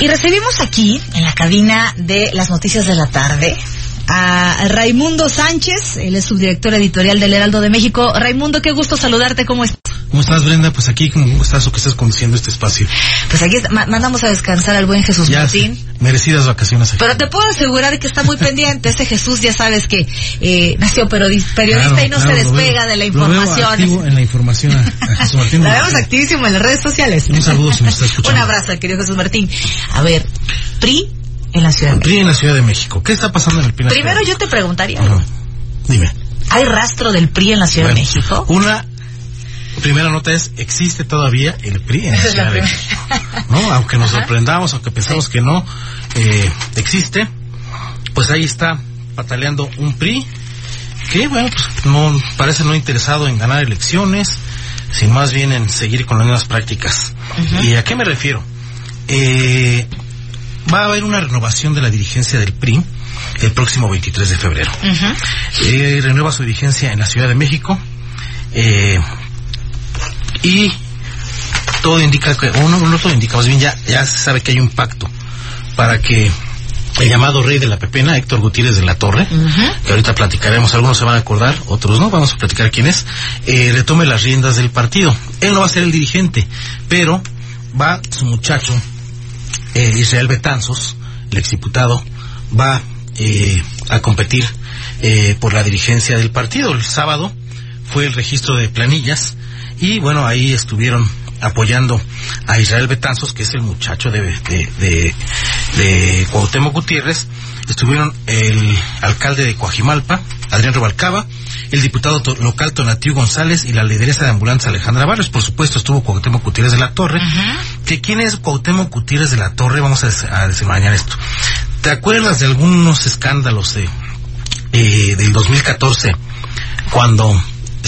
Y recibimos aquí, en la cabina de las noticias de la tarde, a Raimundo Sánchez, él es subdirector editorial del Heraldo de México. Raimundo, qué gusto saludarte, ¿cómo estás? ¿Cómo estás, Brenda? Pues aquí, ¿cómo estás o que estás conduciendo este espacio? Pues aquí ma- mandamos a descansar al buen Jesús Ya, Martín. sí, merecidas vacaciones. aquí. Pero te puedo asegurar que está muy pendiente. Ese Jesús ya sabes que eh, nació periodista Claro, y no claro, se despega veo- de la lo veo información. en la información a, a Jesús Martín. La vemos activísimo en las redes sociales. Un saludo si nos está escuchando. Un abrazo querido Jesús Martín. A ver, PRI en la Ciudad de México. PRI en la Ciudad de México. ¿Qué está pasando en el PRI? Primero yo te preguntaría? Ajá. Dime. ¿hay rastro del PRI en la Ciudad Bueno, de México? Una primera nota es, ¿existe todavía el PRI en la Ciudad de. México? ¿No? Aunque nos sorprendamos, aunque pensamos que no, eh, existe, pues ahí está pataleando un PRI que, bueno, pues no, parece no interesado en ganar elecciones, sino más bien en seguir con las mismas prácticas. ¿Y a qué me refiero? Eh, va a haber una renovación de la dirigencia del PRI el próximo 23 de febrero. Eh, renueva su dirigencia en la Ciudad de México eh, y todo indica que, o no, no todo indica, más bien ya, ya se sabe que hay un pacto para que el llamado rey de la pepena, Héctor Gutiérrez de la Torre, que ahorita platicaremos, algunos se van a acordar, otros no, vamos a platicar quién es, eh, retome las riendas del partido. Él no va a ser el dirigente, pero va su muchacho, eh, Israel Betanzos, el exdiputado, va eh, a competir eh, por la dirigencia del partido. El sábado fue el registro de planillas y bueno, ahí estuvieron apoyando a Israel Betanzos, que es el muchacho de, de, de, de Cuauhtémoc Gutiérrez. Estuvieron el alcalde de Coajimalpa, Adrián Rubalcaba, el diputado local Tonatiu González y la lideresa de ambulancia Alejandra Barrios. Por supuesto, estuvo Cuauhtémoc Gutiérrez de la Torre. que ¿Quién es Cuauhtémoc Gutiérrez de la Torre? Vamos a, a esto. ¿Te acuerdas de algunos escándalos de, eh, del 2014 cuando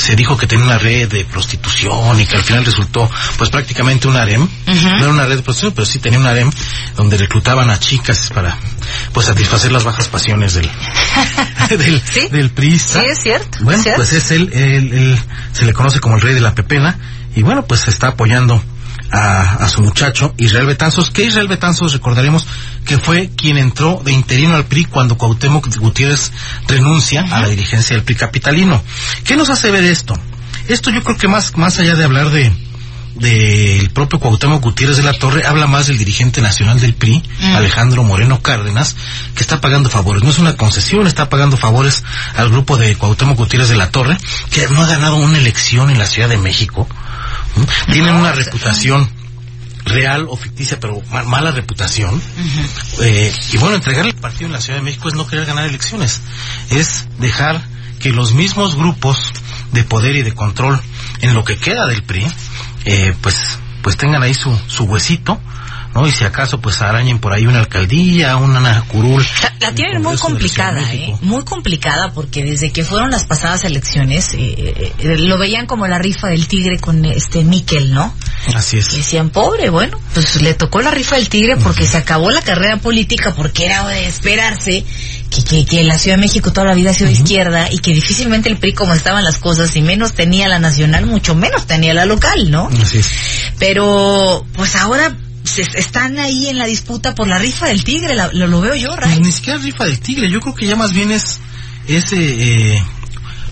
se dijo que tenía una red de prostitución y que al final resultó pues prácticamente un harem no era una red de prostitución pero sí tenía un harem donde reclutaban a chicas para pues satisfacer las bajas pasiones del del, Sí. del priista Sí, es cierto, bueno es cierto. pues es él, él, él se le conoce como el rey de la pepena y bueno pues está apoyando a, a su muchacho Israel Betanzos que Israel Betanzos recordaremos que fue quien entró de interino al PRI cuando Cuauhtémoc Gutiérrez renuncia a la dirigencia del PRI capitalino ¿qué nos hace ver esto? esto yo creo que más, más allá de hablar de del propio Cuauhtémoc Gutiérrez de la Torre habla más del dirigente nacional del PRI, Alejandro Moreno Cárdenas, que está pagando favores. No es una concesión, está pagando favores al grupo de Cuauhtémoc Gutiérrez de la Torre, que no ha ganado una elección en la Ciudad de México. ¿Mm? Tienen una reputación real o ficticia, pero ma- mala reputación. Eh, y bueno, entregar el partido en la Ciudad de México es no querer ganar elecciones, es dejar que los mismos grupos de poder y de control en lo que queda del PRI, eh, pues, pues tengan ahí su, su huesito, ¿no? Y si acaso pues arañen por ahí una alcaldía, una curul. La, la tienen muy complicada, ¿eh? Muy complicada porque desde que fueron las pasadas elecciones eh, eh, lo veían como la rifa del tigre con este Miquel, ¿no? Así es. Y decían, pobre, bueno, pues le tocó la rifa del tigre porque se acabó la carrera política porque era de esperarse que, que, que la Ciudad de México toda la vida ha sido izquierda y que difícilmente el PRI como estaban las cosas y menos tenía la nacional, mucho menos tenía la local, ¿no? Así es. Pero pues ahora se, están ahí en la disputa por la rifa del tigre, la- lo, lo veo yo, Pues Ray. ni siquiera rifa del tigre, yo creo que ya más bien es, eh, eh,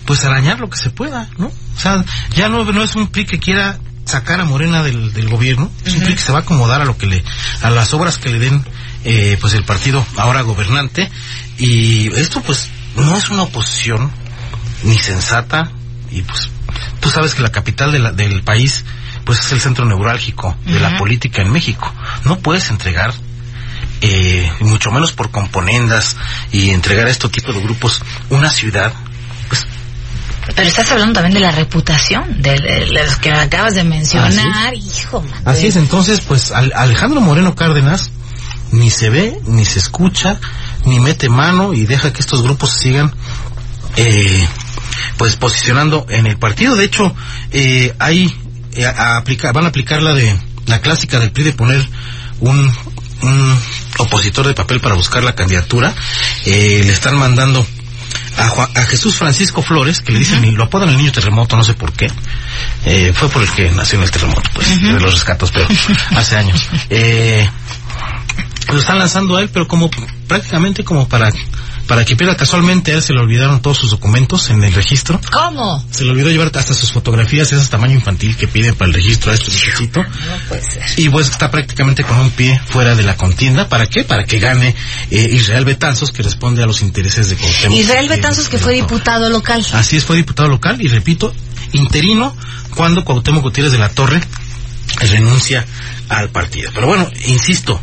pues arañar lo que se pueda, ¿no? O sea, ya no, no es un PRI que quiera sacar a Morena del, del gobierno, es un PRI que se va a acomodar a lo que le, a las obras que le den, eh, pues el partido ahora gobernante, y esto pues no es una oposición ni sensata, y pues tú sabes que la capital de la- del país pues es el centro neurálgico de la política en México. No puedes entregar eh, mucho menos por componendas y entregar a este tipo de grupos una ciudad, pues Pero estás hablando también de la reputación de, de los que acabas de mencionar, hijo. Así es, entonces, pues al- Alejandro Moreno Cárdenas ni se ve, ni se escucha, ni mete mano y deja que estos grupos sigan eh, pues posicionando en el partido. De hecho, eh, hay a aplicar, van a aplicar la de la clásica del PRI de poner un, un opositor de papel para buscar la candidatura. Eh, le están mandando a, Juan- a Jesús Francisco Flores, que le dicen, lo apodan el niño terremoto, no sé por qué. Eh, fue por el que nació en el terremoto, pues, de los rescatos, pero hace años. Eh, lo están lanzando a él, pero como prácticamente como para para que pierda casualmente a él se le olvidaron todos sus documentos en el registro. ¿Cómo? Se le olvidó llevar hasta sus fotografías, ese tamaño infantil que piden para el registro a este muchachito. No puede ser. Y pues está prácticamente con un pie fuera de la contienda. ¿Para qué? Para que gane eh, Israel Betanzos, que responde a los intereses de Cuauhtémoc. Israel eh, Betanzos, que fue diputado local. Así es, fue diputado local y repito, interino cuando Cuauhtémoc Gutiérrez de la Torre renuncia al partido. Pero bueno, insisto,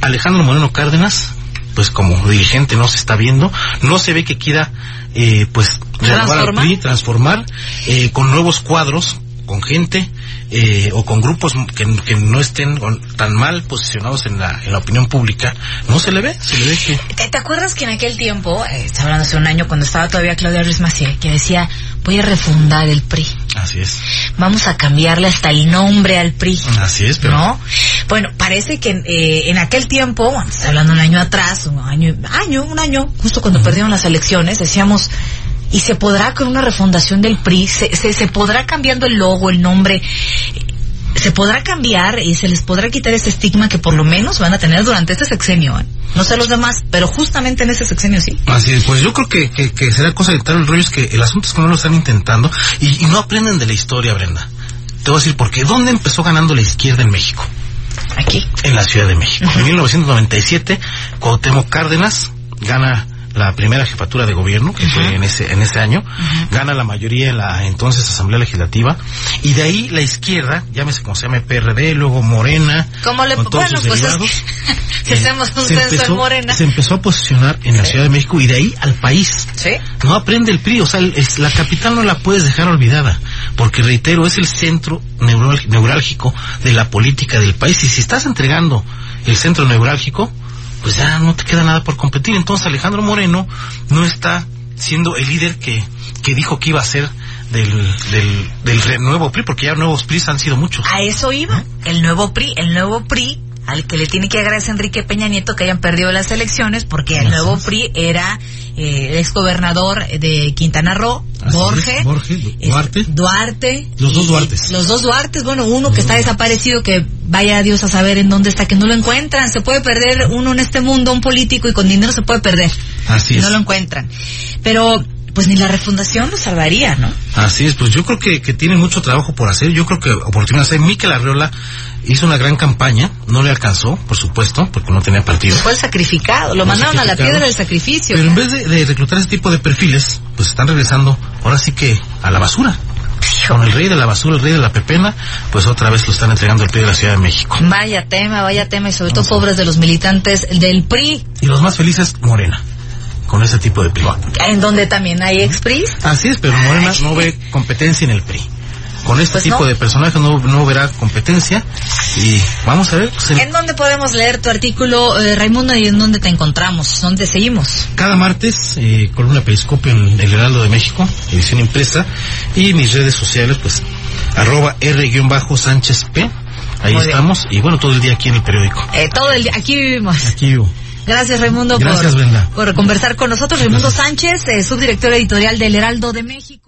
Alejandro Moreno Cárdenas, pues como dirigente no se está viendo, no se ve que quiera, eh, pues, ¿Transformar? Transformar eh, con nuevos cuadros, con gente eh, o con grupos que, que no estén con- tan mal posicionados en la, en la opinión pública, no se le ve, se le ve que ¿Te, te acuerdas que en aquel tiempo, eh, está hablando hace un año, cuando estaba todavía Claudia Ruiz Maciel, que decía, voy a refundar el PRI, así es, vamos a cambiarle hasta el nombre al PRI? así es, pero ¿No? Bueno, parece que eh, en aquel tiempo, bueno, estoy hablando un año atrás, un año, año, un año, justo cuando perdieron las elecciones, decíamos, ¿y se podrá con una refundación del PRI? ¿Se, se, se podrá cambiando el logo, el nombre? ¿Se podrá cambiar y se les podrá quitar ese estigma que por lo menos van a tener durante este sexenio? eh? No sé los demás, pero justamente en ese sexenio sí. Así es, pues yo creo que, que, que será cosa de quitar el rollo, es que el asunto es que no lo están intentando y, y no aprenden de la historia, Brenda. Te voy a decir por qué. ¿Dónde empezó ganando la izquierda en México? Aquí. En la Ciudad de México. En 1997, Cuauhtémoc Cárdenas gana la primera jefatura de gobierno, que fue en ese, en ese año, gana la mayoría en la entonces Asamblea Legislativa, y de ahí la izquierda, llámese como se llame PRD, luego Morena, ¿Cómo le con todos bueno, sus pues es derivados, que- si eh, hacemos un se censo en empezó- Morena. Se empezó a posicionar en la Ciudad de México y de ahí al país. Sí. No aprende el PRI, o sea, el- es, la capital no la puedes dejar olvidada, porque reitero, es el centro neurálgico de la política del país. Y si estás entregando el centro neurálgico, pues ya no te queda nada por competir. Entonces Alejandro Moreno no está siendo el líder que, que dijo que iba a ser del, del, del nuevo PRI, porque ya nuevos PRIs han sido muchos. A eso iba. El nuevo PRI, el nuevo PRI, al que le tiene que agradecer Enrique Peña Nieto que hayan perdido las elecciones, porque el nuevo. PRI era eh, exgobernador de Quintana Roo, Así Borge, es, Borge, Du- es- Duarte. Duarte. Los dos Duartes. Los dos Duartes, bueno, uno que está desaparecido, que vaya Dios a saber en dónde está, que no lo encuentran. Se puede perder uno en este mundo, un político, y con dinero se puede perder. Así es. no lo encuentran. Pero, pues ni la refundación lo salvaría, ¿no? Así es, pues yo creo que, que tiene mucho trabajo por hacer. Yo creo que oportunidades hay. Miquel Arriola hizo una gran campaña, no le alcanzó, por supuesto, porque no tenía partido. Fue el sacrificado, lo mandaron a la piedra del sacrificio. Pero en vez de, de reclutar ese tipo de perfiles, pues están regresando ahora sí que a la basura. Con el rey de la basura, el rey de la pepena, pues otra vez lo están entregando al pie de la Ciudad de México. Vaya tema, vaya tema, y sobre todo pobres de los militantes del PRI, Y los más felices, Morena, con ese tipo de PRI. en donde también hay expris. Así es, pero Morena no ve competencia en el PRI. Con este Pues tipo no. de personajes no, no verá competencia y vamos a ver, pues, el- ¿En dónde podemos leer tu artículo, eh, Raimundo, y en dónde te encontramos? ¿Dónde seguimos? Cada martes, eh, columna Periscopio en el Heraldo de México, edición impresa, y mis redes sociales, pues, arroba R-Sánchez P. Ahí Muy bien. estamos, y bueno, todo el día aquí en el periódico. Eh, todo el día, aquí vivimos. Aquí vivo. Gracias, Raimundo, Gracias, por, Brenda. por conversar con nosotros. Raimundo Sánchez, eh, subdirector editorial del Heraldo de México.